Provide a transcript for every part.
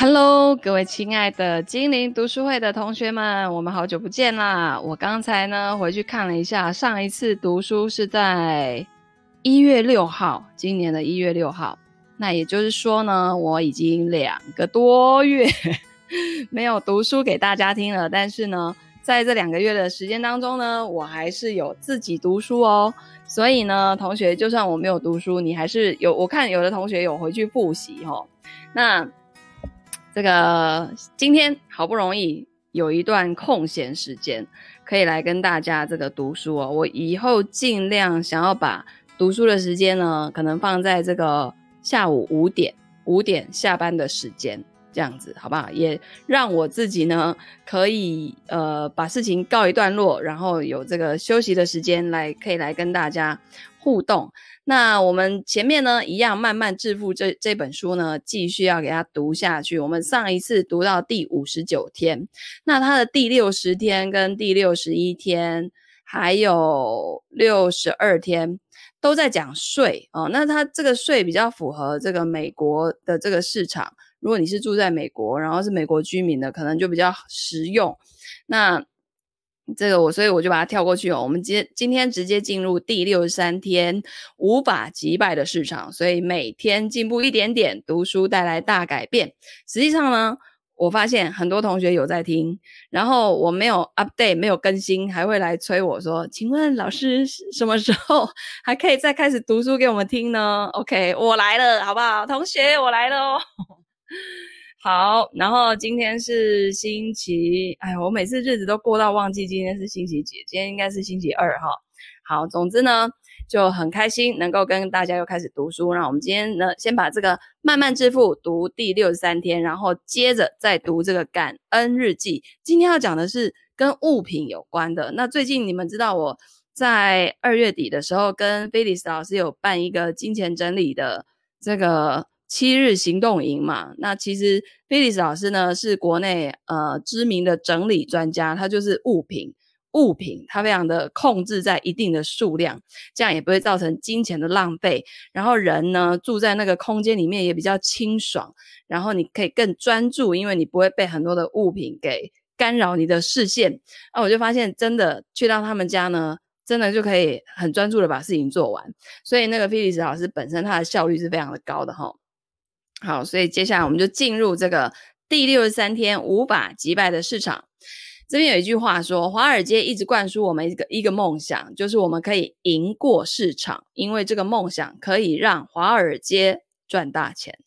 Hello，各位亲爱的精灵读书会的同学们，我们好久不见啦！我刚才呢回去看了一下，上一次读书是在一月六号，今年的一月六号。那也就是说呢，我已经两个多月 没有读书给大家听了。但是呢，在这两个月的时间当中呢，我还是有自己读书哦。所以呢，同学，就算我没有读书，你还是有。我看有的同学有回去复习哦。那这个今天好不容易有一段空闲时间，可以来跟大家这个读书哦。我以后尽量想要把读书的时间呢，可能放在这个下午五点，五点下班的时间，这样子好不好？也让我自己呢，可以呃把事情告一段落，然后有这个休息的时间来，可以来跟大家互动。那我们前面呢，一样慢慢致富这这本书呢，继续要给它读下去。我们上一次读到第五十九天，那它的第六十天跟第六十一天，还有六十二天，都在讲税哦。那它这个税比较符合这个美国的这个市场。如果你是住在美国，然后是美国居民的，可能就比较实用。那这个我，所以我就把它跳过去哦。我们今今天直接进入第六十三天，无法击败的市场。所以每天进步一点点，读书带来大改变。实际上呢，我发现很多同学有在听，然后我没有 update，没有更新，还会来催我说：“请问老师什么时候还可以再开始读书给我们听呢？”OK，我来了，好不好？同学，我来了哦。好，然后今天是星期，哎，我每次日子都过到忘记今天是星期几，今天应该是星期二哈。好，总之呢就很开心能够跟大家又开始读书。那我们今天呢先把这个《慢慢致富》读第六十三天，然后接着再读这个感恩日记。今天要讲的是跟物品有关的。那最近你们知道我在二月底的时候跟菲利斯老师有办一个金钱整理的这个。七日行动营嘛，那其实菲利斯老师呢是国内呃知名的整理专家，他就是物品物品，他非常的控制在一定的数量，这样也不会造成金钱的浪费。然后人呢住在那个空间里面也比较清爽，然后你可以更专注，因为你不会被很多的物品给干扰你的视线。那我就发现真的去到他们家呢，真的就可以很专注的把事情做完。所以那个菲利斯老师本身他的效率是非常的高的哈。好，所以接下来我们就进入这个第六十三天无法击败的市场。这边有一句话说，华尔街一直灌输我们一个一个梦想，就是我们可以赢过市场，因为这个梦想可以让华尔街赚大钱。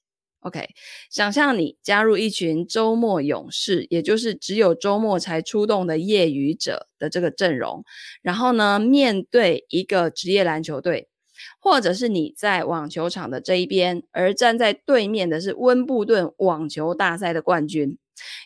OK，想象你加入一群周末勇士，也就是只有周末才出动的业余者的这个阵容，然后呢，面对一个职业篮球队。或者是你在网球场的这一边，而站在对面的是温布顿网球大赛的冠军；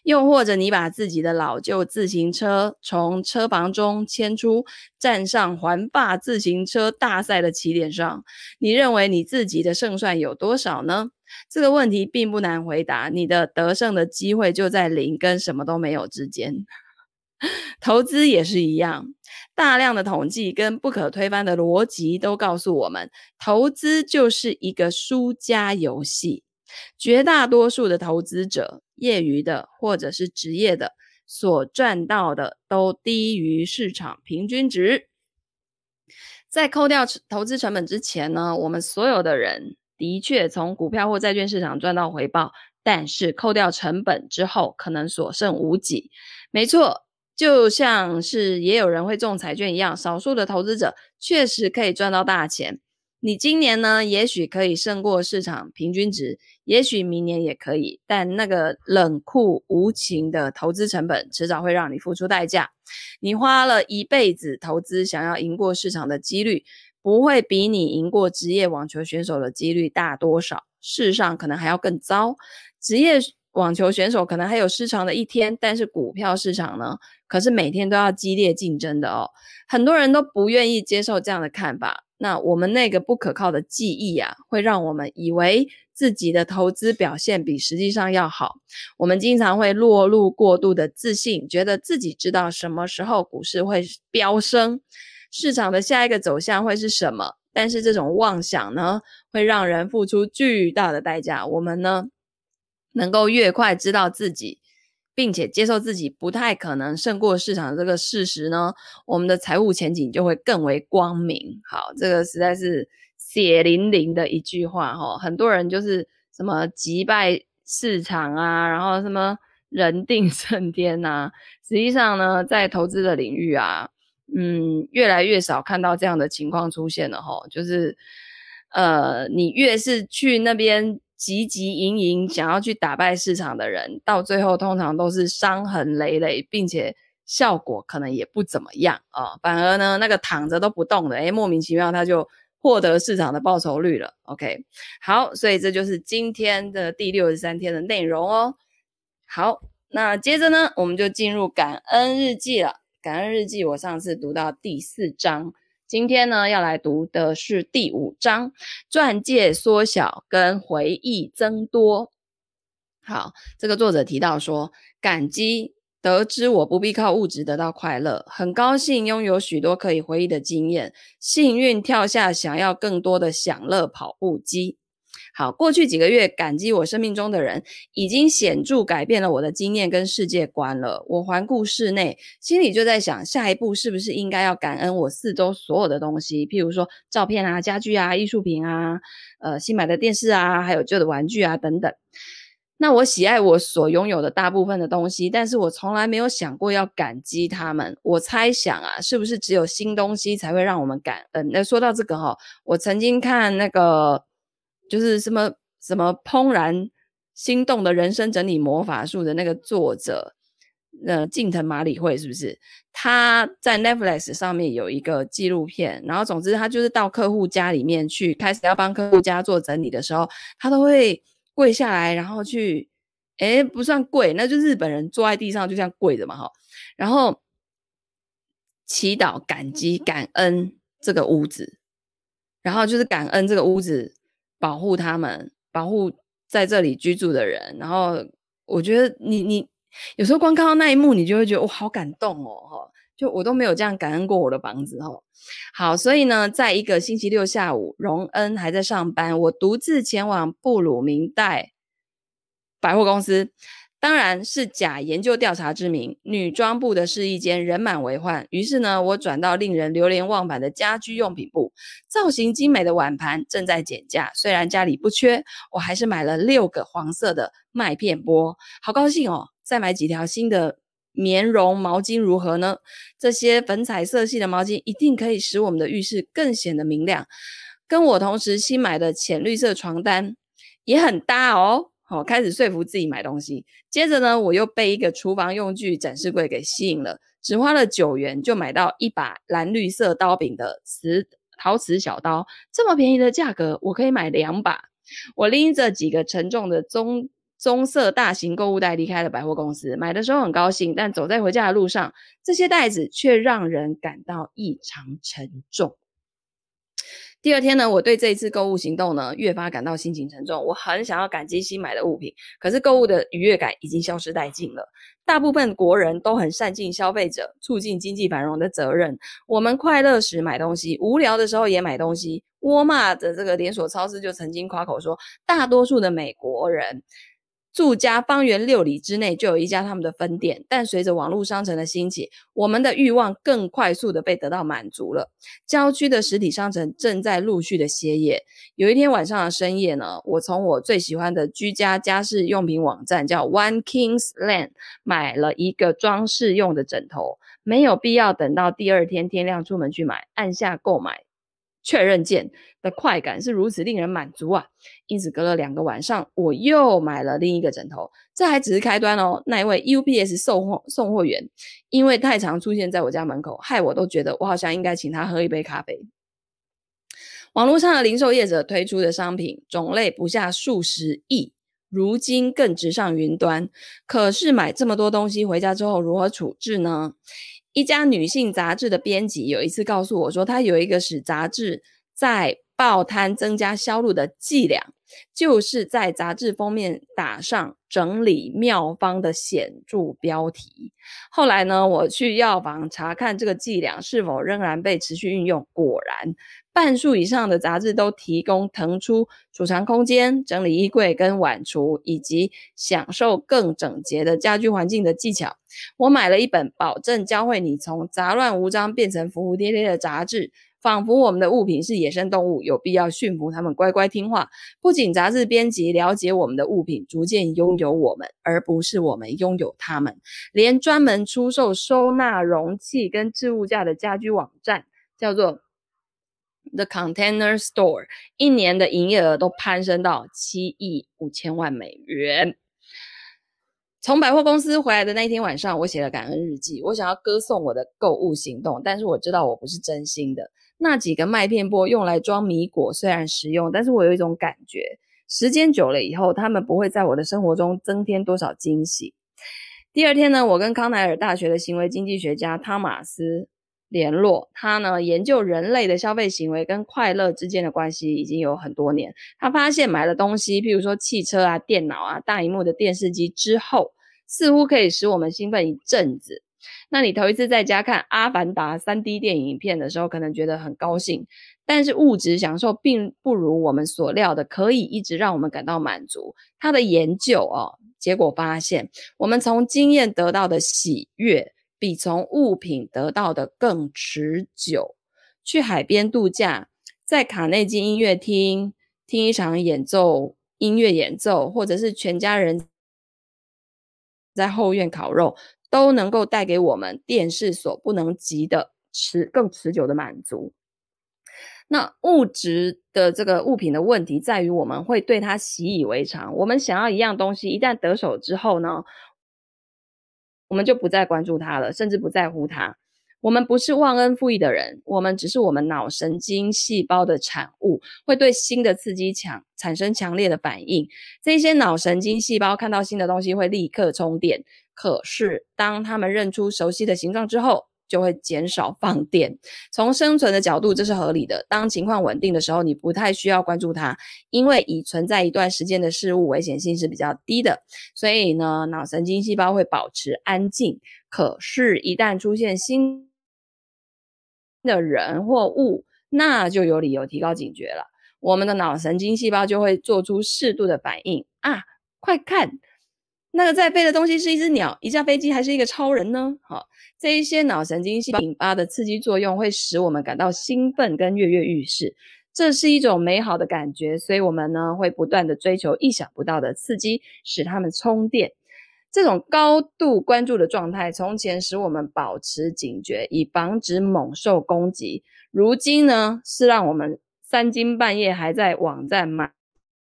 又或者你把自己的老旧自行车从车房中牵出，站上环霸自行车大赛的起点上，你认为你自己的胜算有多少呢？这个问题并不难回答，你的得胜的机会就在零跟什么都没有之间。投资也是一样。大量的统计跟不可推翻的逻辑都告诉我们，投资就是一个输家游戏。绝大多数的投资者，业余的或者是职业的，所赚到的都低于市场平均值。在扣掉投资成本之前呢，我们所有的人的确从股票或债券市场赚到回报，但是扣掉成本之后，可能所剩无几。没错。就像是也有人会中彩券一样，少数的投资者确实可以赚到大钱。你今年呢，也许可以胜过市场平均值，也许明年也可以，但那个冷酷无情的投资成本，迟早会让你付出代价。你花了一辈子投资，想要赢过市场的几率，不会比你赢过职业网球选手的几率大多少。事实上，可能还要更糟。职业网球选手可能还有失常的一天，但是股票市场呢，可是每天都要激烈竞争的哦。很多人都不愿意接受这样的看法。那我们那个不可靠的记忆啊，会让我们以为自己的投资表现比实际上要好。我们经常会落入过度的自信，觉得自己知道什么时候股市会飙升，市场的下一个走向会是什么。但是这种妄想呢，会让人付出巨大的代价。我们呢？能够越快知道自己，并且接受自己不太可能胜过市场这个事实呢，我们的财务前景就会更为光明。好，这个实在是血淋淋的一句话哈。很多人就是什么击败市场啊，然后什么人定胜天呐、啊。实际上呢，在投资的领域啊，嗯，越来越少看到这样的情况出现了哈。就是呃，你越是去那边。汲汲营营想要去打败市场的人，到最后通常都是伤痕累累，并且效果可能也不怎么样啊、反而呢，那个躺着都不动的，诶，莫名其妙他就获得市场的报酬率了。OK，好，所以这就是今天的第六十三天的内容哦。好，那接着呢，我们就进入感恩日记了。感恩日记，我上次读到第四章。今天呢，要来读的是第五章，钻戒缩小跟回忆增多。好，这个作者提到说，感激得知我不必靠物质得到快乐，很高兴拥有许多可以回忆的经验，幸运跳下想要更多的享乐跑步机。好，过去几个月，感激我生命中的人，已经显著改变了我的经验跟世界观了。我环顾室内，心里就在想，下一步是不是应该要感恩我四周所有的东西，譬如说照片啊、家具啊、艺术品啊、呃新买的电视啊，还有旧的玩具啊等等。那我喜爱我所拥有的大部分的东西，但是我从来没有想过要感激他们。我猜想啊，是不是只有新东西才会让我们感恩？那说到这个哈，我曾经看那个。就是什么什么怦然心动的人生整理魔法术的那个作者，呃，近藤麻里惠是不是？他在 Netflix 上面有一个纪录片，然后总之他就是到客户家里面去，开始要帮客户家做整理的时候，他都会跪下来，然后去，诶，不算跪，那就日本人坐在地上就这样跪着嘛，哈，然后祈祷、感激、感恩这个屋子，然后就是感恩这个屋子。保护他们，保护在这里居住的人。然后我觉得你你有时候光看到那一幕，你就会觉得我好感动哦，哈！就我都没有这样感恩过我的房子，哦。好，所以呢，在一个星期六下午，荣恩还在上班，我独自前往布鲁明代百货公司。当然是假研究调查之名，女装部的试衣间人满为患。于是呢，我转到令人流连忘返的家居用品部，造型精美的碗盘正在减价。虽然家里不缺，我还是买了六个黄色的麦片钵，好高兴哦！再买几条新的棉绒毛巾如何呢？这些粉彩色系的毛巾一定可以使我们的浴室更显得明亮。跟我同时新买的浅绿色床单也很搭哦。好，开始说服自己买东西。接着呢，我又被一个厨房用具展示柜给吸引了，只花了九元就买到一把蓝绿色刀柄的瓷陶瓷小刀。这么便宜的价格，我可以买两把。我拎着几个沉重的棕棕色大型购物袋离开了百货公司。买的时候很高兴，但走在回家的路上，这些袋子却让人感到异常沉重。第二天呢，我对这一次购物行动呢，越发感到心情沉重。我很想要感激新买的物品，可是购物的愉悦感已经消失殆尽了。大部分国人都很善尽消费者促进经济繁荣的责任。我们快乐时买东西，无聊的时候也买东西。沃尔玛的这个连锁超市就曾经夸口说，大多数的美国人。住家方圆六里之内就有一家他们的分店，但随着网络商城的兴起，我们的欲望更快速的被得到满足了。郊区的实体商城正在陆续的歇业。有一天晚上的深夜呢，我从我最喜欢的居家家饰用品网站叫 One Kings Land 买了一个装饰用的枕头，没有必要等到第二天天亮出门去买，按下购买。确认键的快感是如此令人满足啊！因此，隔了两个晚上，我又买了另一个枕头。这还只是开端哦。那一位 UPS 送货送货员，因为太常出现在我家门口，害我都觉得我好像应该请他喝一杯咖啡。网络上的零售业者推出的商品种类不下数十亿，如今更直上云端。可是买这么多东西回家之后，如何处置呢？一家女性杂志的编辑有一次告诉我说，她有一个使杂志在报摊增加销路的伎俩，就是在杂志封面打上整理妙方的显著标题。后来呢，我去药房查看这个伎俩是否仍然被持续运用，果然半数以上的杂志都提供腾出储藏空间、整理衣柜跟碗橱，以及享受更整洁的家居环境的技巧。我买了一本，保证教会你从杂乱无章变成服服帖帖的杂志。仿佛我们的物品是野生动物，有必要驯服它们乖乖听话。不仅杂志编辑了解我们的物品，逐渐拥有我们，而不是我们拥有它们。连专门出售收纳容器跟置物架的家居网站，叫做 The Container Store，一年的营业额都攀升到七亿五千万美元。从百货公司回来的那一天晚上，我写了感恩日记。我想要歌颂我的购物行动，但是我知道我不是真心的。那几个麦片波用来装米果，虽然实用，但是我有一种感觉，时间久了以后，他们不会在我的生活中增添多少惊喜。第二天呢，我跟康奈尔大学的行为经济学家汤马斯联络，他呢研究人类的消费行为跟快乐之间的关系已经有很多年。他发现买了东西，譬如说汽车啊、电脑啊、大萤幕的电视机之后，似乎可以使我们兴奋一阵子。那你头一次在家看《阿凡达》3D 电影片的时候，可能觉得很高兴，但是物质享受并不如我们所料的可以一直让我们感到满足。他的研究哦，结果发现，我们从经验得到的喜悦比从物品得到的更持久。去海边度假，在卡内基音乐厅听一场演奏音乐演奏，或者是全家人在后院烤肉。都能够带给我们电视所不能及的持更持久的满足。那物质的这个物品的问题在于，我们会对它习以为常。我们想要一样东西，一旦得手之后呢，我们就不再关注它了，甚至不在乎它。我们不是忘恩负义的人，我们只是我们脑神经细胞的产物，会对新的刺激强产生强烈的反应。这些脑神经细胞看到新的东西会立刻充电。可是，当他们认出熟悉的形状之后，就会减少放电。从生存的角度，这是合理的。当情况稳定的时候，你不太需要关注它，因为已存在一段时间的事物危险性是比较低的。所以呢，脑神经细胞会保持安静。可是，一旦出现新的人或物，那就有理由提高警觉了。我们的脑神经细胞就会做出适度的反应啊！快看！那个在飞的东西是一只鸟、一架飞机还是一个超人呢？好，这一些脑神经细胞引发的刺激作用会使我们感到兴奋跟跃跃欲试，这是一种美好的感觉，所以我们呢会不断的追求意想不到的刺激，使它们充电。这种高度关注的状态，从前使我们保持警觉，以防止猛兽攻击；如今呢，是让我们三更半夜还在网站买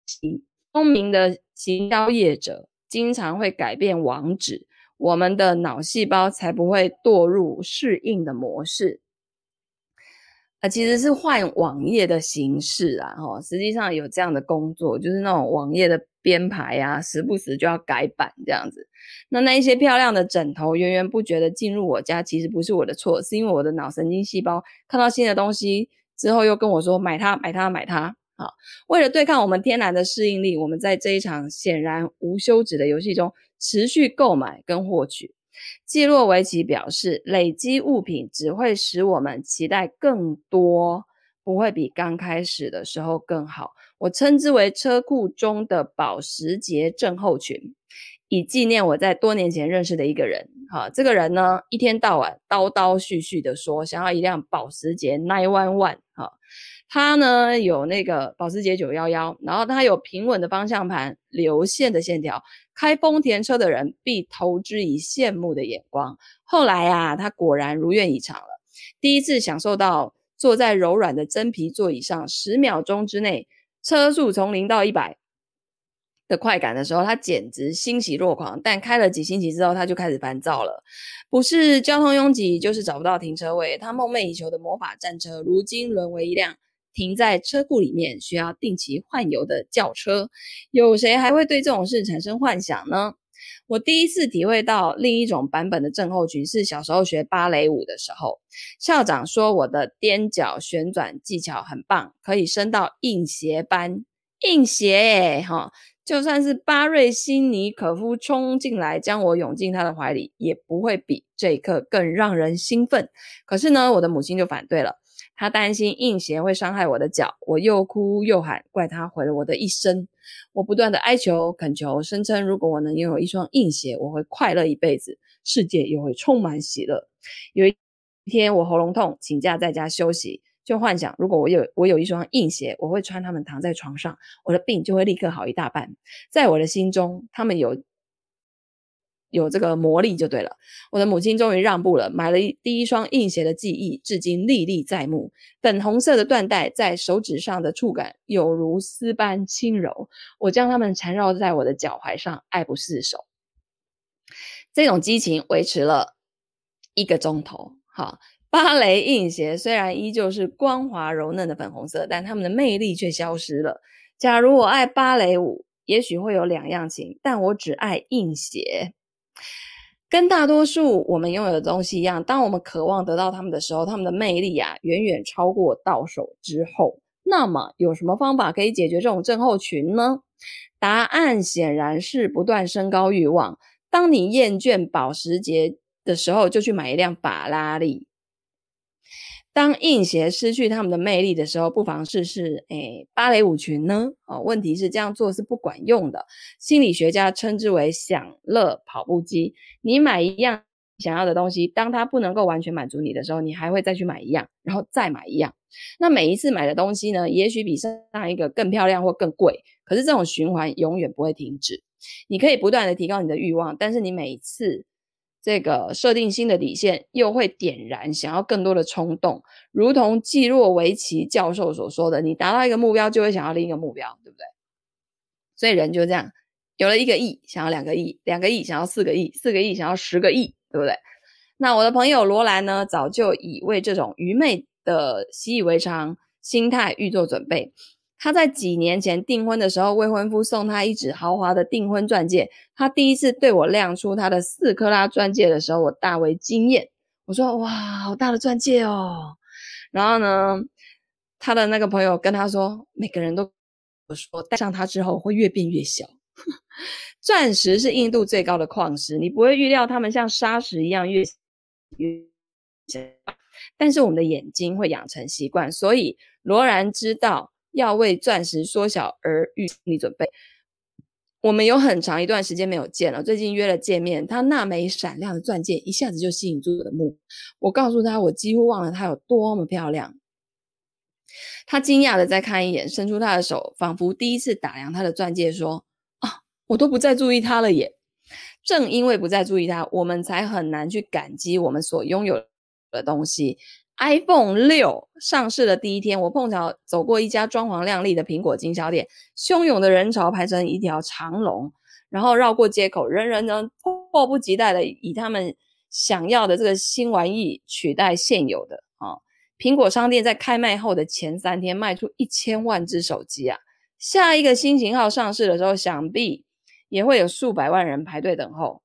行。聪明的行销业者。经常会改变网址，我们的脑细胞才不会堕入适应的模式。啊，其实是换网页的形式啊，哈，实际上有这样的工作，就是那种网页的编排啊，时不时就要改版这样子。那那一些漂亮的枕头源源不绝的进入我家，其实不是我的错，是因为我的脑神经细胞看到新的东西之后，又跟我说买它，买它，买它。好，为了对抗我们天然的适应力，我们在这一场显然无休止的游戏中持续购买跟获取。季洛维奇表示，累积物品只会使我们期待更多，不会比刚开始的时候更好。我称之为车库中的保时捷症候群，以纪念我在多年前认识的一个人。好，这个人呢，一天到晚叨叨絮絮的说想要一辆保时捷911。好。他呢有那个保时捷911，然后他有平稳的方向盘、流线的线条，开丰田车的人必投之以羡慕的眼光。后来啊，他果然如愿以偿了。第一次享受到坐在柔软的真皮座椅上，十秒钟之内车速从零到一百的快感的时候，他简直欣喜若狂。但开了几星期之后，他就开始烦躁了，不是交通拥挤，就是找不到停车位。他梦寐以求的魔法战车，如今沦为一辆。停在车库里面需要定期换油的轿车，有谁还会对这种事产生幻想呢？我第一次体会到另一种版本的症候群是小时候学芭蕾舞的时候，校长说我的踮脚旋转技巧很棒，可以升到硬鞋班。硬鞋诶，哈，就算是巴瑞希尼可夫冲进来将我拥进他的怀里，也不会比这一刻更让人兴奋。可是呢，我的母亲就反对了。他担心硬鞋会伤害我的脚，我又哭又喊，怪他毁了我的一生。我不断的哀求、恳求，声称如果我能拥有一双硬鞋，我会快乐一辈子，世界又会充满喜乐。有一天我喉咙痛，请假在家休息，就幻想如果我有我有一双硬鞋，我会穿它们躺在床上，我的病就会立刻好一大半。在我的心中，他们有。有这个魔力就对了。我的母亲终于让步了，买了第一双硬鞋的记忆至今历历在目。粉红色的缎带在手指上的触感有如丝般轻柔，我将它们缠绕在我的脚踝上，爱不释手。这种激情维持了一个钟头。哈，芭蕾硬鞋虽然依旧是光滑柔嫩的粉红色，但它们的魅力却消失了。假如我爱芭蕾舞，也许会有两样情，但我只爱硬鞋。跟大多数我们拥有的东西一样，当我们渴望得到他们的时候，他们的魅力啊，远远超过到手之后。那么，有什么方法可以解决这种症候群呢？答案显然是不断升高欲望。当你厌倦保时捷的时候，就去买一辆法拉利。当硬鞋失去他们的魅力的时候，不妨试试诶芭蕾舞裙呢？哦，问题是这样做是不管用的。心理学家称之为享乐跑步机。你买一样想要的东西，当它不能够完全满足你的时候，你还会再去买一样，然后再买一样。那每一次买的东西呢，也许比上一个更漂亮或更贵，可是这种循环永远不会停止。你可以不断的提高你的欲望，但是你每一次。这个设定新的底线，又会点燃想要更多的冲动，如同季洛维奇教授所说的：“你达到一个目标，就会想要另一个目标，对不对？”所以人就这样，有了一个亿，想要两个亿；两个亿，想要四个亿；四个亿，想要十个亿，对不对？那我的朋友罗兰呢，早就已为这种愚昧的习以为常心态预做准备。他在几年前订婚的时候，未婚夫送他一纸豪华的订婚钻戒。他第一次对我亮出他的四克拉钻戒的时候，我大为惊艳。我说：“哇，好大的钻戒哦！”然后呢，他的那个朋友跟他说：“每个人都说戴上它之后会越变越小。钻石是硬度最高的矿石，你不会预料它们像砂石一样越越小。但是我们的眼睛会养成习惯，所以罗然知道。”要为钻石缩小而预心理准备。我们有很长一段时间没有见了，最近约了见面。他那枚闪亮的钻戒一下子就吸引住我的目。我告诉他，我几乎忘了它有多么漂亮。他惊讶的再看一眼，伸出他的手，仿佛第一次打量他的钻戒，说：“啊，我都不再注意它了耶。”正因为不再注意它，我们才很难去感激我们所拥有的东西。iPhone 六上市的第一天，我碰巧走过一家装潢亮丽的苹果经销店，汹涌的人潮排成一条长龙，然后绕过街口，人人呢迫不及待的以他们想要的这个新玩意取代现有的啊。苹果商店在开卖后的前三天卖出一千万只手机啊，下一个新型号上市的时候，想必也会有数百万人排队等候。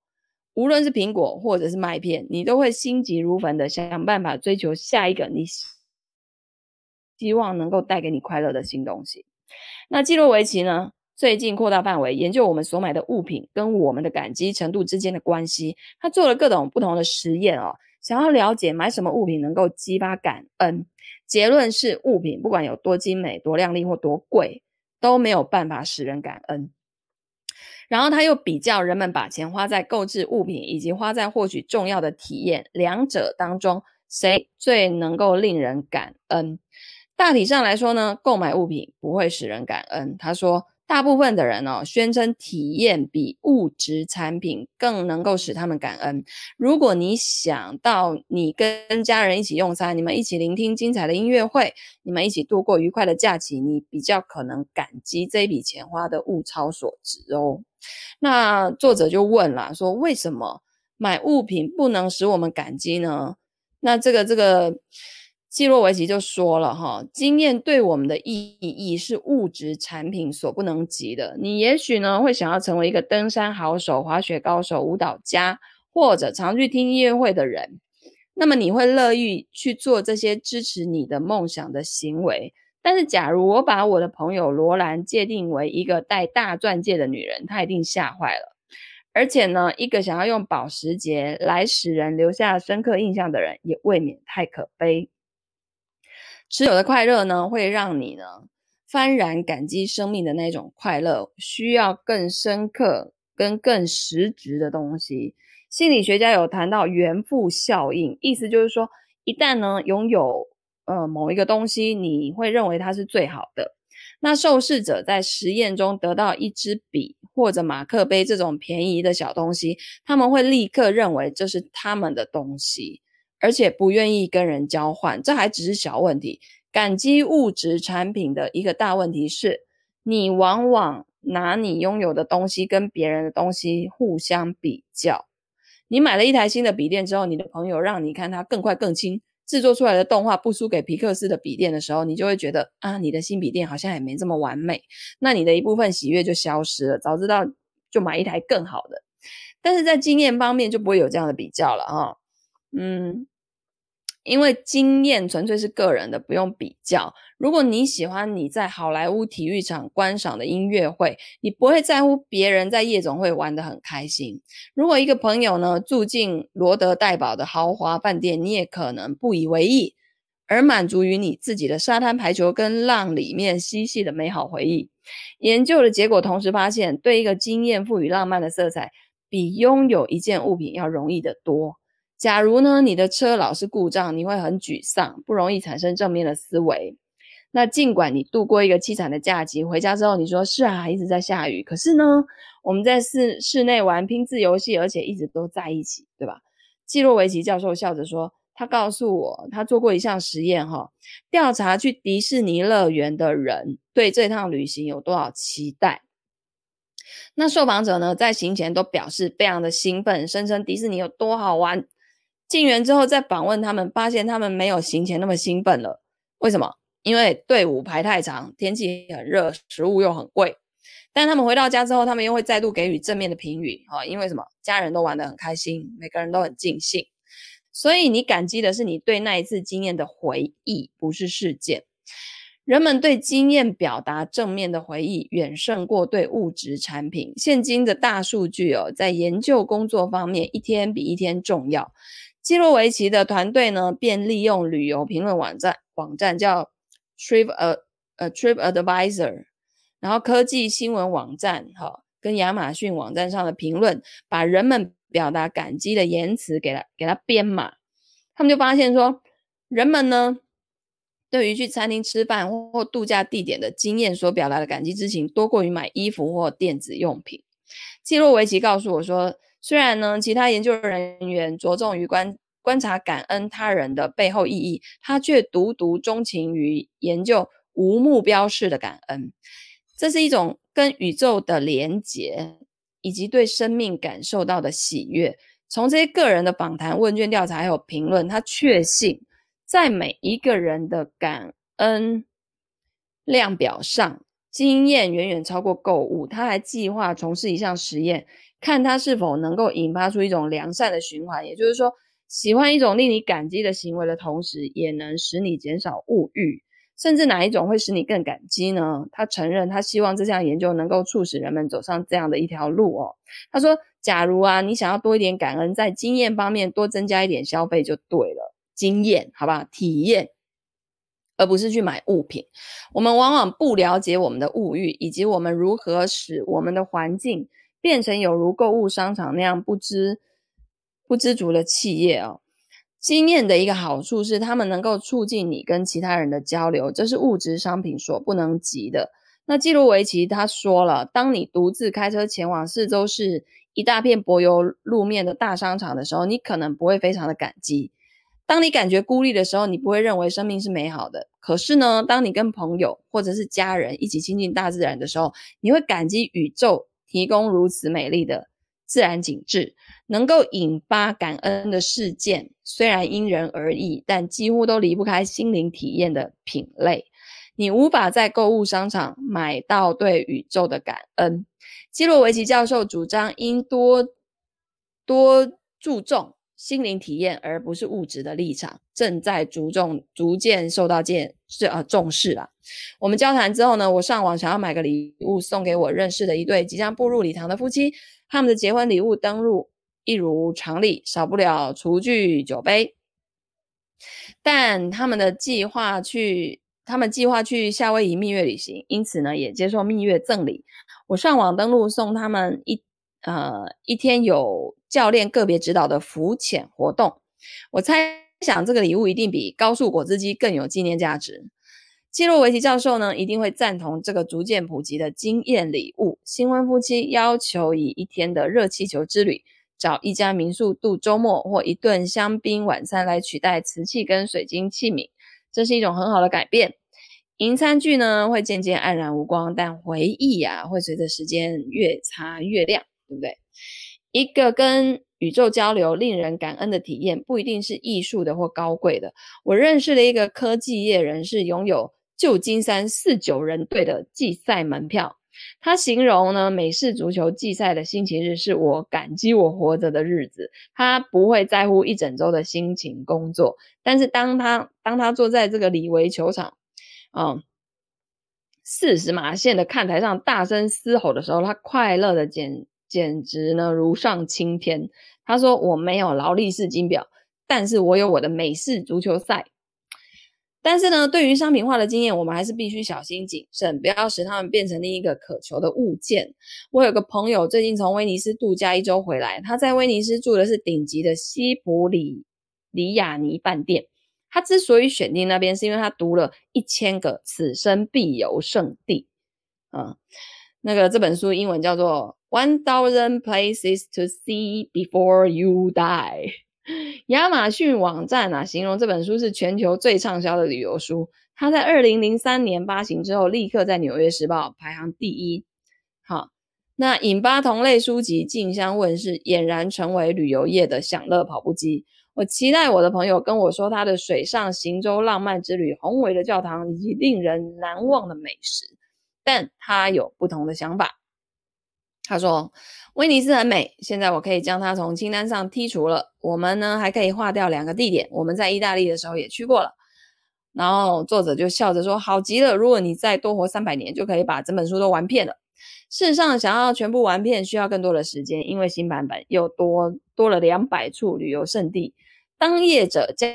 无论是苹果或者是麦片，你都会心急如焚的想想办法追求下一个你希望能够带给你快乐的新东西。那基洛维奇呢？最近扩大范围研究我们所买的物品跟我们的感激程度之间的关系。他做了各种不同的实验哦，想要了解买什么物品能够激发感恩。结论是，物品不管有多精美、多亮丽或多贵，都没有办法使人感恩。然后他又比较人们把钱花在购置物品，以及花在获取重要的体验，两者当中谁最能够令人感恩？大体上来说呢，购买物品不会使人感恩。他说。大部分的人哦，宣称体验比物质产品更能够使他们感恩。如果你想到你跟家人一起用餐，你们一起聆听精彩的音乐会，你们一起度过愉快的假期，你比较可能感激这笔钱花的物超所值哦。那作者就问了，说为什么买物品不能使我们感激呢？那这个这个。季洛维奇就说了哈，经验对我们的意义是物质产品所不能及的。你也许呢会想要成为一个登山好手、滑雪高手、舞蹈家，或者常去听音乐会的人。那么你会乐意去做这些支持你的梦想的行为。但是，假如我把我的朋友罗兰界定为一个戴大钻戒的女人，她一定吓坏了。而且呢，一个想要用保时捷来使人留下深刻印象的人，也未免太可悲。持久的快乐呢，会让你呢幡然感激生命的那种快乐，需要更深刻跟更实质的东西。心理学家有谈到原负效应，意思就是说，一旦呢拥有呃某一个东西，你会认为它是最好的。那受试者在实验中得到一支笔或者马克杯这种便宜的小东西，他们会立刻认为这是他们的东西，而且不愿意跟人交换。这还只是小问题。感激物质产品的一个大问题是，你往往拿你拥有的东西跟别人的东西互相比较。你买了一台新的笔电之后，你的朋友让你看它更快更轻。制作出来的动画不输给皮克斯的笔电的时候，你就会觉得啊，你的新笔电好像也没这么完美，那你的一部分喜悦就消失了。早知道就买一台更好的。但是在经验方面就不会有这样的比较了啊，嗯。因为经验纯粹是个人的，不用比较。如果你喜欢你在好莱坞体育场观赏的音乐会，你不会在乎别人在夜总会玩得很开心。如果一个朋友呢住进罗德代堡的豪华饭店，你也可能不以为意，而满足于你自己的沙滩排球跟浪里面嬉戏的美好回忆。研究的结果同时发现，对一个经验赋予浪漫的色彩，比拥有一件物品要容易得多。假如呢，你的车老是故障，你会很沮丧，不容易产生正面的思维。那尽管你度过一个凄惨的假期，回家之后你说是啊，一直在下雨，可是呢，我们在室室内玩拼字游戏，而且一直都在一起，对吧？季洛维奇教授笑着说，他告诉我，他做过一项实验，哈，调查去迪士尼乐园的人对这趟旅行有多少期待。那受访者呢，在行前都表示非常的兴奋，声称迪士尼有多好玩。进园之后再访问他们，发现他们没有行前那么兴奋了。为什么？因为队伍排太长，天气很热，食物又很贵。但他们回到家之后，他们又会再度给予正面的评语啊！因为什么？家人都玩得很开心，每个人都很尽兴。所以你感激的是你对那一次经验的回忆，不是事件。人们对经验表达正面的回忆，远胜过对物质产品。现今的大数据哦，在研究工作方面，一天比一天重要。基洛维奇的团队呢，便利用旅游评论网站网站叫 Trip 呃呃 Trip Advisor，然后科技新闻网站哈，跟亚马逊网站上的评论，把人们表达感激的言辞给它给它编码。他们就发现说，人们呢，对于去餐厅吃饭或或度假地点的经验所表达的感激之情，多过于买衣服或电子用品。基洛维奇告诉我说。虽然呢，其他研究人员着重于观观察感恩他人的背后意义，他却独独钟情于研究无目标式的感恩。这是一种跟宇宙的连结，以及对生命感受到的喜悦。从这些个人的访谈、问卷调查还有评论，他确信在每一个人的感恩量表上，经验远远超过购物。他还计划从事一项实验。看它是否能够引发出一种良善的循环，也就是说，喜欢一种令你感激的行为的同时，也能使你减少物欲。甚至哪一种会使你更感激呢？他承认，他希望这项研究能够促使人们走上这样的一条路哦。他说：“假如啊，你想要多一点感恩，在经验方面多增加一点消费就对了。经验，好吧，体验，而不是去买物品。我们往往不了解我们的物欲，以及我们如何使我们的环境。”变成有如购物商场那样不知不知足的企业哦。经验的一个好处是，他们能够促进你跟其他人的交流，这是物质商品所不能及的。那基洛维奇他说了，当你独自开车前往四周是一大片柏油路面的大商场的时候，你可能不会非常的感激。当你感觉孤立的时候，你不会认为生命是美好的。可是呢，当你跟朋友或者是家人一起亲近大自然的时候，你会感激宇宙。提供如此美丽的自然景致，能够引发感恩的事件，虽然因人而异，但几乎都离不开心灵体验的品类。你无法在购物商场买到对宇宙的感恩。基洛维奇教授主张应多多注重。心灵体验，而不是物质的立场，正在逐重逐渐受到见是啊重视了。我们交谈之后呢，我上网想要买个礼物送给我认识的一对即将步入礼堂的夫妻，他们的结婚礼物登录一如常理，少不了厨具、酒杯。但他们的计划去，他们计划去夏威夷蜜月旅行，因此呢，也接受蜜月赠礼。我上网登录送他们一呃一天有教练个别指导的浮潜活动。我猜想这个礼物一定比高速果汁机更有纪念价值。基洛维奇教授呢，一定会赞同这个逐渐普及的经验礼物。新婚夫妻要求以一天的热气球之旅，找一家民宿度周末，或一顿香槟晚餐来取代瓷器跟水晶器皿，这是一种很好的改变。银餐具呢，会渐渐黯然无光，但回忆呀、啊，会随着时间越擦越亮，对不对？一个跟宇宙交流、令人感恩的体验，不一定是艺术的或高贵的。我认识了一个科技业人士，拥有旧金山四九人队的季赛门票。他形容呢，美式足球季赛的星期日是我感激我活着的日子。他不会在乎一整周的辛勤工作，但是当他当他坐在这个里维球场，嗯，四十码线的看台上大声嘶吼的时候，他快乐的简简直呢如上青天。他说：“我没有劳力士金表，但是我有我的美式足球赛。”但是呢，对于商品化的经验，我们还是必须小心谨慎，不要使他们变成另一个渴求的物件。我有个朋友最近从威尼斯度假一周回来，他在威尼斯住的是顶级的西普里里亚尼饭店。他之所以选定那边，是因为他读了一千个此生必游圣地。嗯，那个这本书英文叫做《One Thousand Places to See Before You Die》。亚马逊网站啊，形容这本书是全球最畅销的旅游书。它在二零零三年发行之后，立刻在《纽约时报》排行第一。好，那引发同类书籍竞相问世，俨然成为旅游业的享乐跑步机。我期待我的朋友跟我说他的水上行舟浪漫之旅、宏伟的教堂以及令人难忘的美食，但他有不同的想法。他说。威尼斯很美，现在我可以将它从清单上剔除了。我们呢，还可以划掉两个地点，我们在意大利的时候也去过了。然后作者就笑着说：“好极了，如果你再多活三百年，就可以把整本书都玩遍了。”事实上，想要全部玩遍需要更多的时间，因为新版本又多多了两百处旅游胜地。当业者将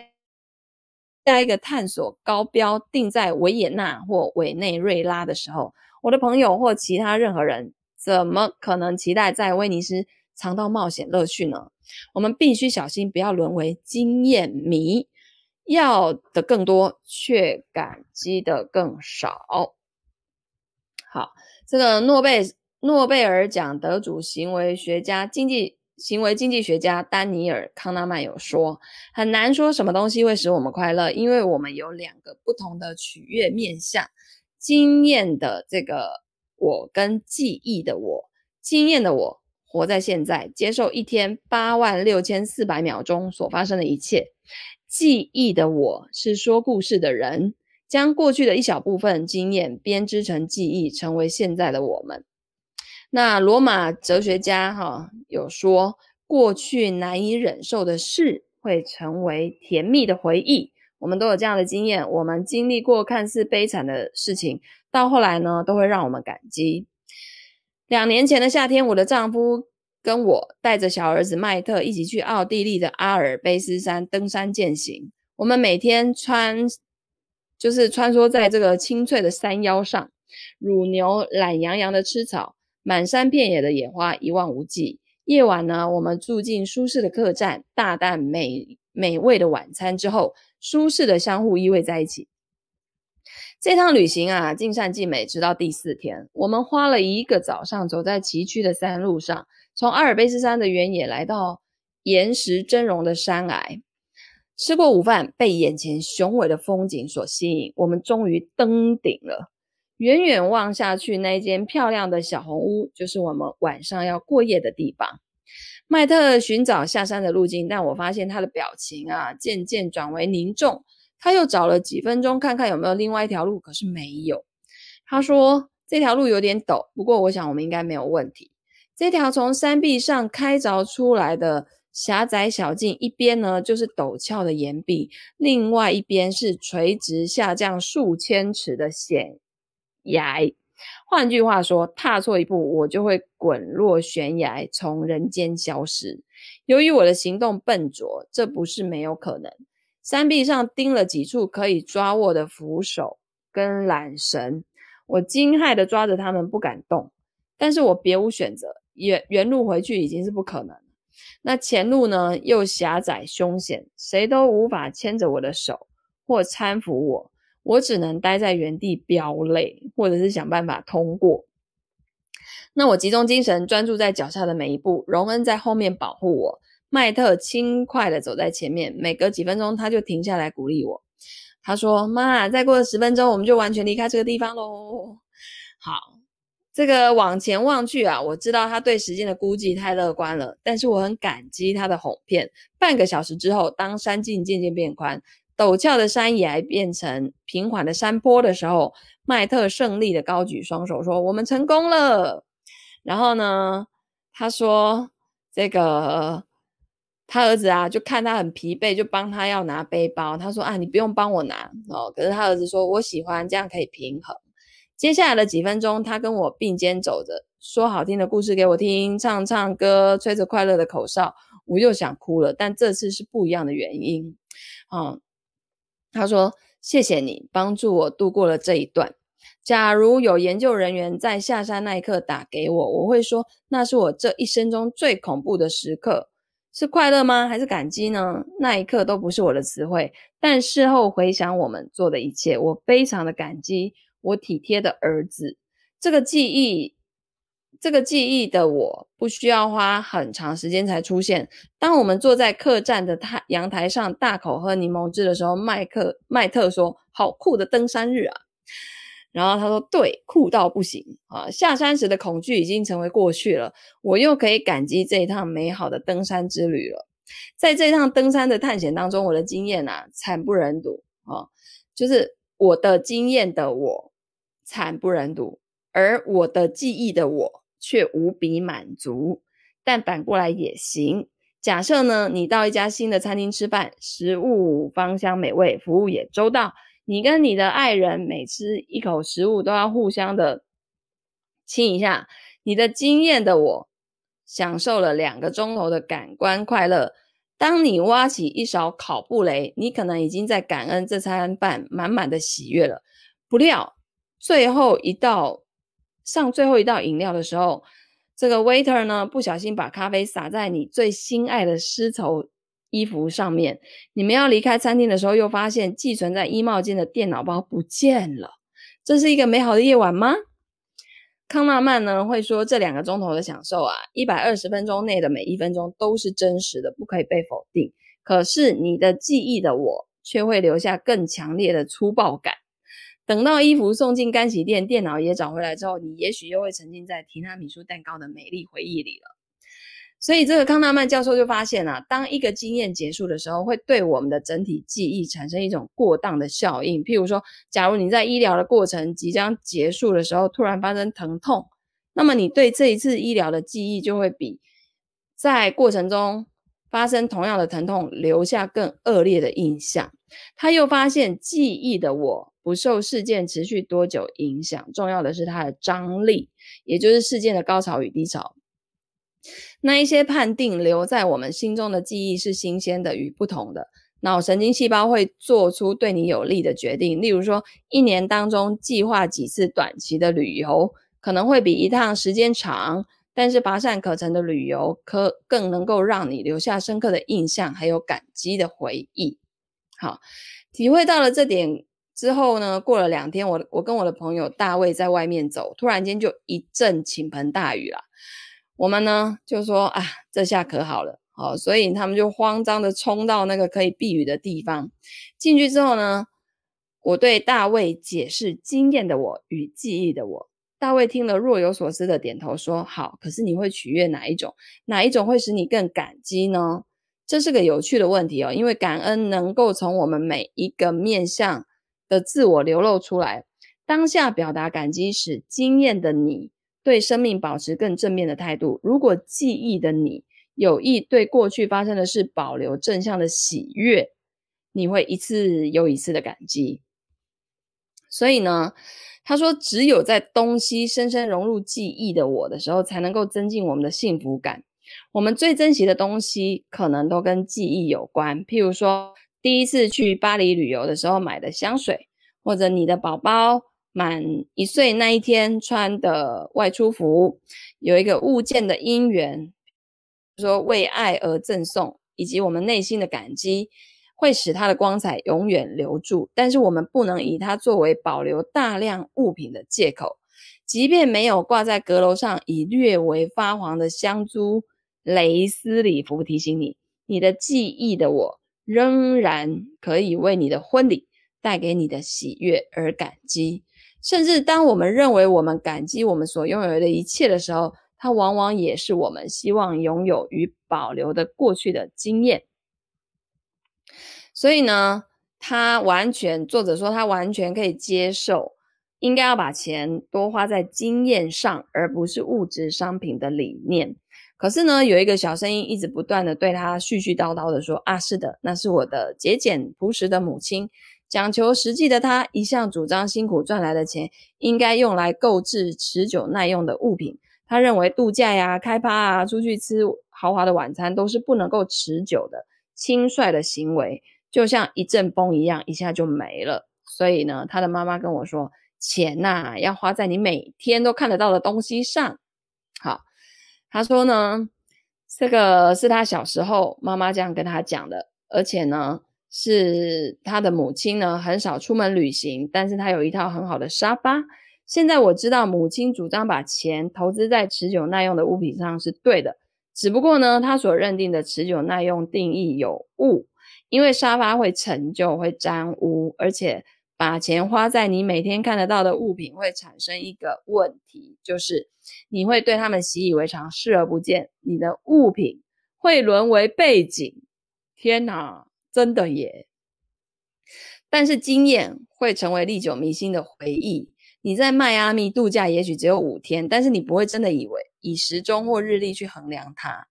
加一个探索高标定在维也纳或委内瑞拉的时候，我的朋友或其他任何人。怎么可能期待在威尼斯尝到冒险乐趣呢？我们必须小心，不要沦为经验迷，要的更多，却感激的更少。好，这个诺贝诺贝尔奖得主行为学家、经济行为经济学家丹尼尔康纳曼有说，很难说什么东西会使我们快乐，因为我们有两个不同的取悦面向，经验的这个。我跟记忆的我，经验的我，活在现在，接受一天八万六千四百秒钟所发生的一切。记忆的我是说故事的人，将过去的一小部分经验编织成记忆，成为现在的我们。那罗马哲学家哈有说，过去难以忍受的事会成为甜蜜的回忆。我们都有这样的经验，我们经历过看似悲惨的事情。到后来呢，都会让我们感激。两年前的夏天，我的丈夫跟我带着小儿子麦特一起去奥地利的阿尔卑斯山登山健行。我们每天穿，就是穿梭在这个青翠的山腰上，乳牛懒洋洋的吃草，满山遍野的野花一望无际。夜晚呢，我们住进舒适的客栈，大啖美美味的晚餐之后，舒适的相互依偎在一起。这趟旅行啊，尽善尽美，直到第四天，我们花了一个早上走在崎岖的山路上，从阿尔卑斯山的原野来到岩石峥嵘的山崖。吃过午饭，被眼前雄伟的风景所吸引，我们终于登顶了。远远望下去，那间漂亮的小红屋就是我们晚上要过夜的地方。麦特寻找下山的路径，但我发现他的表情啊，渐渐转为凝重。他又找了几分钟，看看有没有另外一条路，可是没有。他说这条路有点陡，不过我想我们应该没有问题。这条从山壁上开凿出来的狭窄小径，一边呢就是陡峭的岩壁，另外一边是垂直下降数千尺的险崖。换句话说，踏错一步，我就会滚落悬崖，从人间消失。由于我的行动笨拙，这不是没有可能。山壁上钉了几处可以抓握的扶手跟缆绳，我惊骇地抓着它们不敢动。但是我别无选择，原原路回去已经是不可能。那前路呢，又狭窄凶险，谁都无法牵着我的手或搀扶我，我只能待在原地飙泪，或者是想办法通过。那我集中精神，专注在脚下的每一步。荣恩在后面保护我，麦特轻快地走在前面。每隔几分钟，他就停下来鼓励我。他说：“妈，再过十分钟，我们就完全离开这个地方喽。”好。这个往前望去啊，我知道他对时间的估计太乐观了，但是我很感激他的哄骗。半个小时之后，当山径渐渐变宽，陡峭的山崖变成平缓的山坡的时候，麦特胜利的高举双手说：“我们成功了。”然后呢，他说：“这个他儿子啊，就看他很疲惫，就帮他要拿背包。他说啊，你不用帮我拿哦。可是他儿子说，我喜欢这样可以平衡。”接下来的几分钟，他跟我并肩走着，说好听的故事给我听，唱唱歌，吹着快乐的口哨。我又想哭了，但这次是不一样的原因。嗯，他说：“谢谢你帮助我度过了这一段。假如有研究人员在下山那一刻打给我，我会说那是我这一生中最恐怖的时刻。是快乐吗？还是感激呢？那一刻都不是我的词汇。但事后回想我们做的一切，我非常的感激。”我体贴的儿子，这个记忆，这个记忆的我不需要花很长时间才出现。当我们坐在客栈的太阳台上大口喝柠檬汁的时候，麦克麦特说：“好酷的登山日啊！”然后他说：“对，酷到不行啊！下山时的恐惧已经成为过去了，我又可以感激这一趟美好的登山之旅了。在这趟登山的探险当中，我的经验啊，惨不忍睹啊！就是我的经验的我。”惨不忍睹，而我的记忆的我却无比满足。但反过来也行。假设呢，你到一家新的餐厅吃饭，食物芳香美味，服务也周到，你跟你的爱人每吃一口食物都要互相的亲一下。你的经验的我享受了两个钟头的感官快乐。当你挖起一勺烤布雷，你可能已经在感恩这餐饭满满的喜悦了。不料。最后一道上最后一道饮料的时候，这个 waiter 呢，不小心把咖啡洒在你最心爱的丝绸衣服上面。你们要离开餐厅的时候，又发现寄存在衣帽间的电脑包不见了。这是一个美好的夜晚吗？康纳曼呢会说，这两个钟头的享受啊，一百二十分钟内的每一分钟都是真实的，不可以被否定。可是你的记忆的我却会留下更强烈的粗暴感。等到衣服送进干洗店，电脑也找回来之后，你也许又会沉浸在提拉米苏蛋糕的美丽回忆里了。所以，这个康纳曼教授就发现啊，当一个经验结束的时候，会对我们的整体记忆产生一种过当的效应。譬如说，假如你在医疗的过程即将结束的时候，突然发生疼痛，那么你对这一次医疗的记忆就会比在过程中发生同样的疼痛留下更恶劣的印象。他又发现，记忆的我。不受事件持续多久影响，重要的是它的张力，也就是事件的高潮与低潮。那一些判定留在我们心中的记忆是新鲜的与不同的，脑神经细胞会做出对你有利的决定。例如说，一年当中计划几次短期的旅游，可能会比一趟时间长，但是乏善可陈的旅游，可更能够让你留下深刻的印象，还有感激的回忆。好，体会到了这点。之后呢，过了两天，我我跟我的朋友大卫在外面走，突然间就一阵倾盆大雨了。我们呢就说啊，这下可好了，好，所以他们就慌张的冲到那个可以避雨的地方。进去之后呢，我对大卫解释经验的我与记忆的我。大卫听了若有所思的点头说：“好，可是你会取悦哪一种？哪一种会使你更感激呢？这是个有趣的问题哦，因为感恩能够从我们每一个面向。”的自我流露出来，当下表达感激时，经验的你对生命保持更正面的态度。如果记忆的你有意对过去发生的事保留正向的喜悦，你会一次又一次的感激。所以呢，他说，只有在东西深深融入记忆的我的时候，才能够增进我们的幸福感。我们最珍惜的东西，可能都跟记忆有关，譬如说。第一次去巴黎旅游的时候买的香水，或者你的宝宝满一岁那一天穿的外出服，有一个物件的因缘，说为爱而赠送，以及我们内心的感激，会使它的光彩永远留住。但是我们不能以它作为保留大量物品的借口。即便没有挂在阁楼上以略微发黄的香珠蕾丝礼服提醒你，你的记忆的我仍然可以为你的婚礼带给你的喜悦而感激。甚至当我们认为我们感激我们所拥有的一切的时候，它往往也是我们希望拥有与保留的过去的经验。所以呢，他完全，作者说他完全可以接受。应该要把钱多花在经验上，而不是物质商品的理念。可是呢，有一个小声音一直不断的对他絮絮叨叨的说：“啊，是的，那是我的节俭朴实的母亲，讲求实际的他一向主张辛苦赚来的钱应该用来购置持久耐用的物品。他认为度假呀、开趴啊、出去吃豪华的晚餐都是不能够持久的轻率的行为，就像一阵风一样，一下就没了。所以呢，他的妈妈跟我说。”钱呐、要花在你每天都看得到的东西上。他说呢，这个是他小时候妈妈这样跟他讲的，而且呢，是他的母亲呢很少出门旅行，但是他有一套很好的沙发。现在我知道母亲主张把钱投资在持久耐用的物品上是对的，只不过呢，他所认定的持久耐用定义有误，因为沙发会陈旧、会沾污，而且。把钱花在你每天看得到的物品，会产生一个问题，就是你会对他们习以为常，视而不见。你的物品会沦为背景。天哪，真的耶！但是经验会成为历久弥新的回忆。你在迈阿密度假也许只有五天，但是你不会真的以为以时钟或日历去衡量它。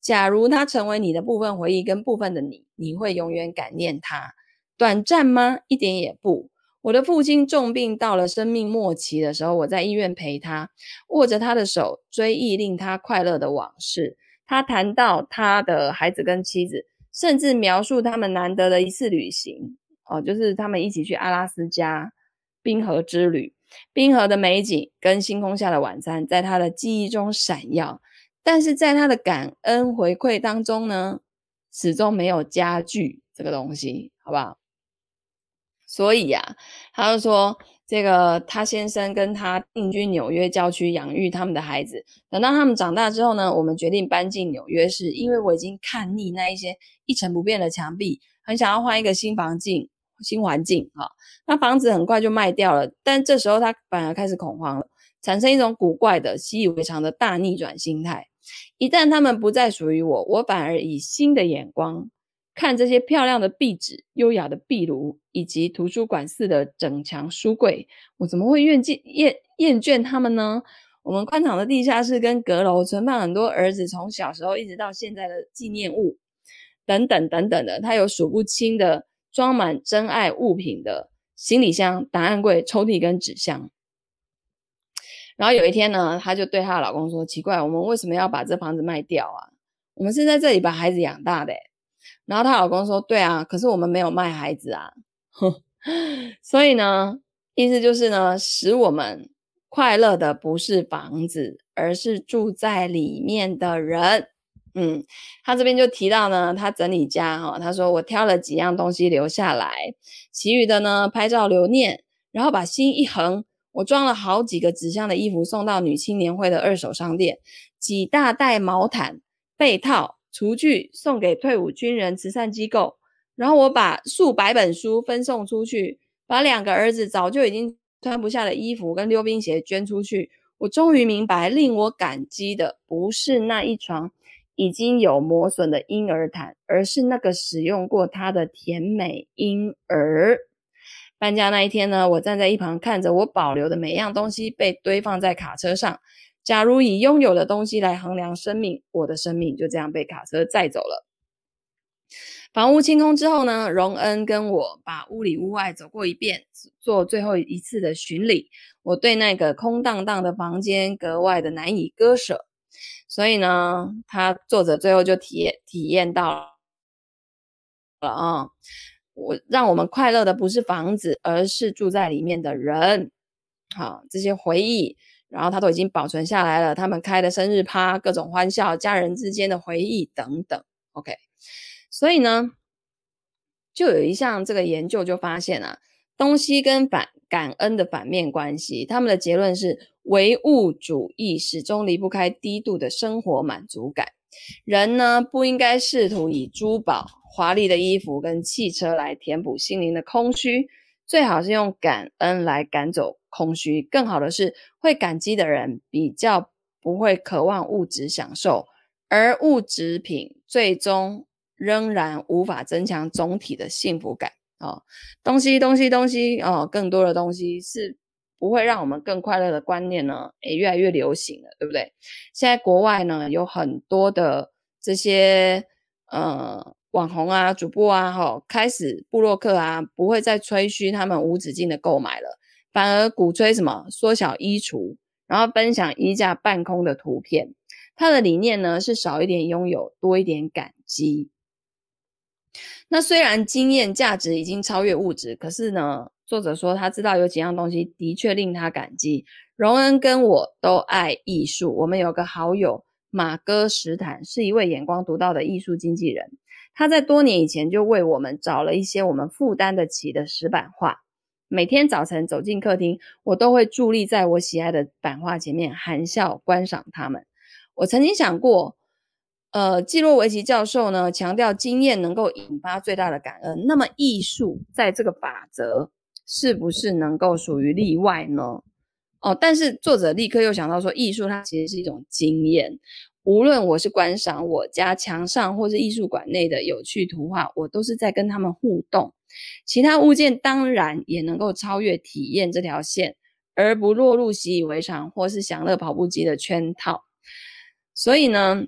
假如它成为你的部分回忆跟部分的你，你会永远感念它。短暂吗？一点也不。我的父亲重病到了生命末期的时候，我在医院陪他，握着他的手，追忆令他快乐的往事。他谈到他的孩子跟妻子，甚至描述他们难得的一次旅行。哦，就是他们一起去阿拉斯加冰河之旅，冰河的美景跟星空下的晚餐，在他的记忆中闪耀。但是在他的感恩回馈当中呢，始终没有家具这个东西，好不好？所以呀、啊，他就说，这个他先生跟他定居纽约郊区养育他们的孩子。等到他们长大之后呢，我们决定搬进纽约市，因为我已经看腻那一些一成不变的墙壁，很想要换一个新房境、新环境啊。那房子很快就卖掉了，但这时候他反而开始恐慌了，产生一种古怪的、习以为常的大逆转心态。一旦他们不再属于我，我反而以新的眼光。看这些漂亮的壁纸、优雅的壁炉，以及图书馆似的整墙书柜，我怎么会厌倦厌厌倦他们呢？我们宽敞的地下室跟阁楼存放很多儿子从小时候一直到现在的纪念物，等等等等的，他有数不清的装满珍爱物品的行李箱、档案柜、抽屉跟纸箱。然后有一天呢，她就对她的老公说：“奇怪，我们为什么要把这房子卖掉啊？我们是在这里把孩子养大的。”然后她老公说：“对啊，可是我们没有卖孩子啊，哼。所以呢，意思就是呢，使我们快乐的不是房子，而是住在里面的人。嗯，他这边就提到呢，他整理家哈，他说我挑了几样东西留下来，其余的呢拍照留念，然后把心一横，我装了好几个纸箱的衣服送到女青年会的二手商店，几大袋毛毯、被套。”厨具送给退伍军人慈善机构，然后我把数百本书分送出去，把两个儿子早就已经穿不下的衣服跟溜冰鞋捐出去。我终于明白，令我感激的不是那一床已经有磨损的婴儿毯，而是那个使用过它的甜美婴儿。搬家那一天呢，我站在一旁看着我保留的每样东西被堆放在卡车上。假如以拥有的东西来衡量生命，我的生命就这样被卡车载走了。房屋清空之后呢，荣恩跟我把屋里屋外走过一遍，做最后一次的巡礼。我对那个空荡荡的房间格外的难以割舍，所以呢，他作者最后就体验体验到了啊。我让我们快乐的不是房子，而是住在里面的人。好，这些回忆，然后他都已经保存下来了。他们开的生日趴，各种欢笑，家人之间的回忆等等。OK，所以呢，就有一项这个研究就发现啊，东西跟反感恩的反面关系。他们的结论是，唯物主义始终离不开低度的生活满足感。人呢，不应该试图以珠宝、华丽的衣服跟汽车来填补心灵的空虚，最好是用感恩来赶走空虚。更好的是，会感激的人比较不会渴望物质享受，而物质品最终仍然无法增强总体的幸福感。哦，东西，东西，东西，哦，更多的东西是。不会让我们更快乐的观念呢，也越来越流行了，对不对？现在国外呢有很多的这些呃网红啊、主播啊，哈，开始布洛克啊，不会再吹嘘他们无止境的购买了，反而鼓吹什么缩小衣橱，然后分享衣架半空的图片。他的理念呢是少一点拥有，多一点感激。那虽然经验价值已经超越物质，可是呢，作者说他知道有几样东西的确令他感激。荣恩跟我都爱艺术，我们有个好友马哥史坦是一位眼光独到的艺术经纪人，他在多年以前就为我们找了一些我们负担得起的石板画。每天早晨走进客厅，我都会伫立在我喜爱的版画前面，含笑观赏它们。我曾经想过。呃，季洛维奇教授呢，强调经验能够引发最大的感恩。那么艺术在这个法则是不是能够属于例外呢？哦，但是作者立刻又想到说，艺术它其实是一种经验。无论我是观赏我家墙上或是艺术馆内的有趣图画，我都是在跟他们互动。其他物件当然也能够超越体验这条线，而不落入习以为常或是享乐跑步机的圈套。所以呢，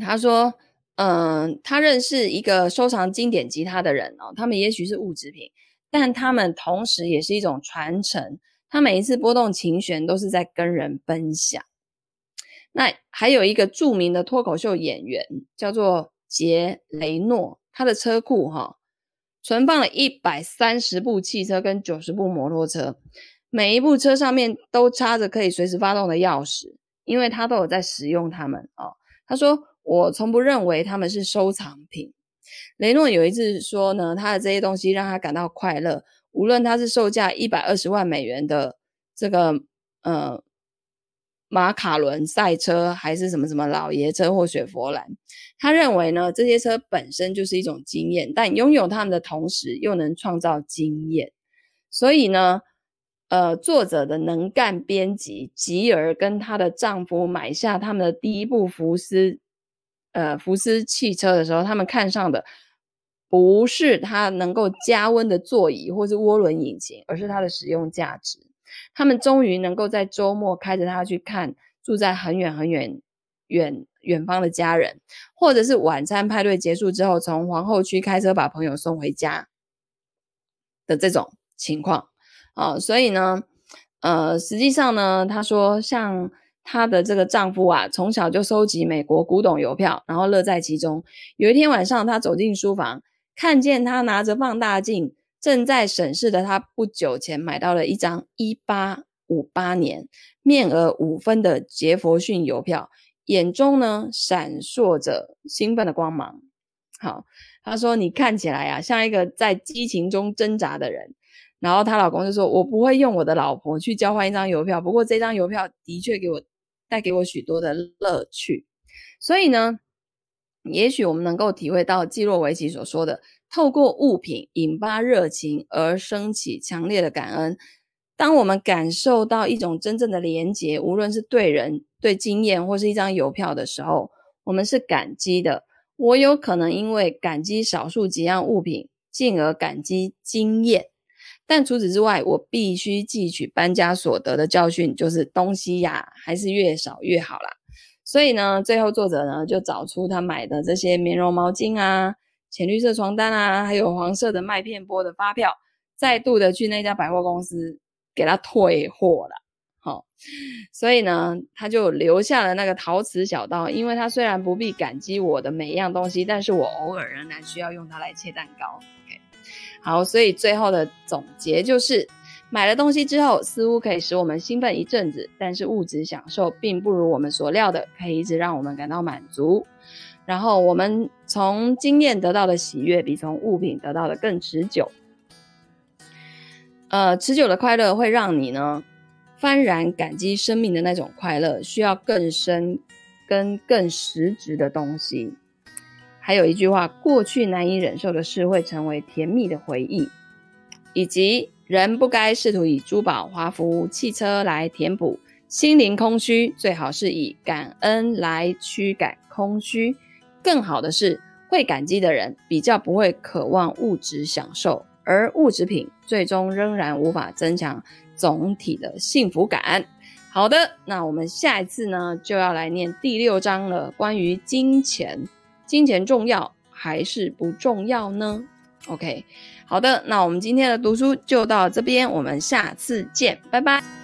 他说：“嗯，他认识一个收藏经典吉他的人哦，他们也许是物质品，但他们同时也是一种传承。他每一次拨动琴弦，都是在跟人分享。那还有一个著名的脱口秀演员叫做杰雷诺，他的车库哈、存放了一百三十部汽车跟九十部摩托车，每一部车上面都插着可以随时发动的钥匙，因为他都有在使用它们哦。他说。”我从不认为他们是收藏品。雷诺有一次说呢，他的这些东西让他感到快乐，无论他是售价一百二十万美元的这个呃马卡伦赛车，还是什么什么老爷车或雪佛兰，他认为呢，这些车本身就是一种经验，但拥有他们的同时又能创造经验。所以呢，呃，作者的能干编辑吉尔跟她的丈夫买下他们的第一部福斯。呃，福斯汽车的时候，他们看上的不是它能够加温的座椅或是涡轮引擎，而是它的使用价值。他们终于能够在周末开着它去看住在很远很远远远方的家人，或者是晚餐派对结束之后，从皇后区开车把朋友送回家的这种情况啊。所以呢，呃，实际上呢，他说像。她的这个丈夫啊，从小就收集美国古董邮票，然后乐在其中。有一天晚上，他走进书房，看见他拿着放大镜，正在审视的他不久前买到了一张一八五八年面额五分的杰佛逊邮票，眼中呢闪烁着兴奋的光芒。好，他说：“你看起来啊，像一个在激情中挣扎的人。”然后她老公就说：“我不会用我的老婆去交换一张邮票，不过这张邮票的确给我。”带给我许多的乐趣，所以呢，也许我们能够体会到季洛维奇所说的，透过物品引发热情而升起强烈的感恩。当我们感受到一种真正的连结，无论是对人、对经验或是一张邮票的时候，我们是感激的。我有可能因为感激少数几样物品，进而感激经验。但除此之外，我必须汲取搬家所得的教训，就是东西呀，还是越少越好啦。所以呢，最后作者呢就找出他买的这些棉绒毛巾啊、浅绿色床单啊，还有黄色的麦片波的发票，再度的去那家百货公司给他退货了。好、所以呢，他就留下了那个陶瓷小刀，因为他虽然不必感激我的每一样东西，但是我偶尔仍然需要用它来切蛋糕。OK，好，所以最后的总结就是，买了东西之后，似乎可以使我们兴奋一阵子，但是物质享受并不如我们所料的，可以一直让我们感到满足。然后我们从经验得到的喜悦，比从物品得到的更持久。呃，持久的快乐会让你呢，幡然感激生命的那种快乐，需要更深、跟更实质的东西。还有一句话：过去难以忍受的事会成为甜蜜的回忆，以及人不该试图以珠宝、华服、汽车来填补心灵空虚，最好是以感恩来驱赶空虚。更好的是，会感激的人比较不会渴望物质享受，而物质品最终仍然无法增强。总体的幸福感。好的，那我们下一次呢，就要来念第六章了，关于金钱，金钱重要还是不重要呢？OK，好的，那我们今天的读书就到这边，我们下次见，拜拜。